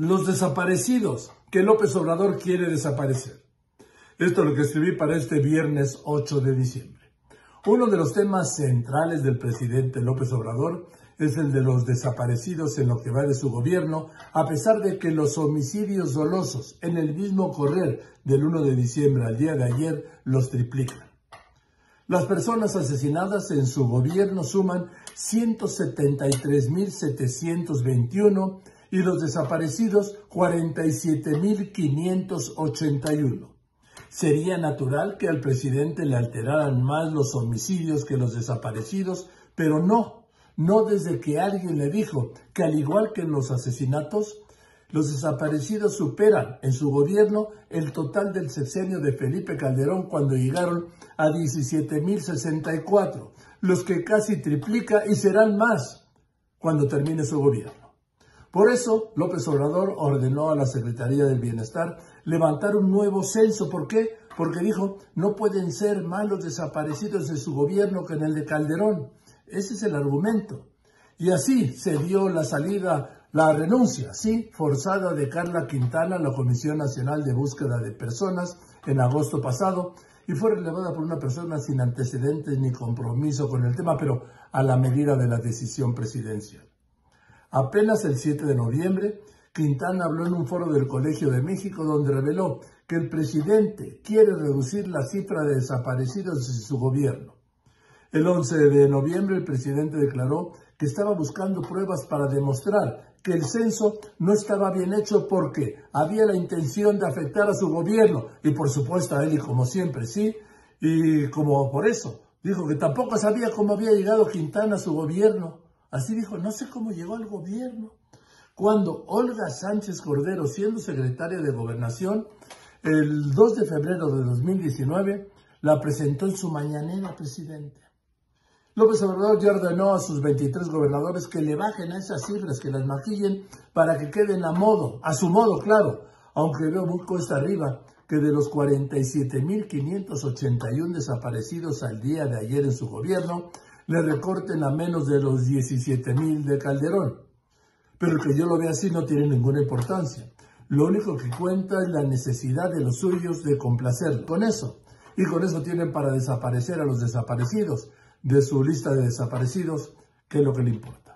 los desaparecidos que López Obrador quiere desaparecer. Esto es lo que escribí para este viernes 8 de diciembre. Uno de los temas centrales del presidente López Obrador es el de los desaparecidos en lo que va de su gobierno, a pesar de que los homicidios dolosos en el mismo correr del 1 de diciembre al día de ayer los triplican. Las personas asesinadas en su gobierno suman 173.721 y los desaparecidos 47.581. Sería natural que al presidente le alteraran más los homicidios que los desaparecidos, pero no, no desde que alguien le dijo que al igual que en los asesinatos, los desaparecidos superan en su gobierno el total del sexenio de Felipe Calderón cuando llegaron a 17.064, los que casi triplica y serán más cuando termine su gobierno. Por eso, López Obrador ordenó a la Secretaría del Bienestar levantar un nuevo censo. ¿Por qué? Porque dijo, no pueden ser malos desaparecidos en su gobierno que en el de Calderón. Ese es el argumento. Y así se dio la salida, la renuncia, sí, forzada de Carla Quintana a la Comisión Nacional de Búsqueda de Personas en agosto pasado y fue relevada por una persona sin antecedentes ni compromiso con el tema, pero a la medida de la decisión presidencial. Apenas el 7 de noviembre, Quintana habló en un foro del Colegio de México donde reveló que el presidente quiere reducir la cifra de desaparecidos de su gobierno. El 11 de noviembre el presidente declaró que estaba buscando pruebas para demostrar que el censo no estaba bien hecho porque había la intención de afectar a su gobierno y por supuesto a él y como siempre, sí, y como por eso dijo que tampoco sabía cómo había llegado Quintana a su gobierno. Así dijo, no sé cómo llegó al gobierno. Cuando Olga Sánchez Cordero, siendo secretaria de Gobernación, el 2 de febrero de 2019, la presentó en su mañanera, presidente. López Obrador ya ordenó a sus 23 gobernadores que le bajen a esas cifras, que las maquillen para que queden a modo, a su modo, claro, aunque veo muy cuesta arriba que de los 47.581 desaparecidos al día de ayer en su gobierno, le recorten a menos de los 17 mil de Calderón. Pero que yo lo vea así no tiene ninguna importancia. Lo único que cuenta es la necesidad de los suyos de complacer con eso. Y con eso tienen para desaparecer a los desaparecidos de su lista de desaparecidos, que es lo que le importa.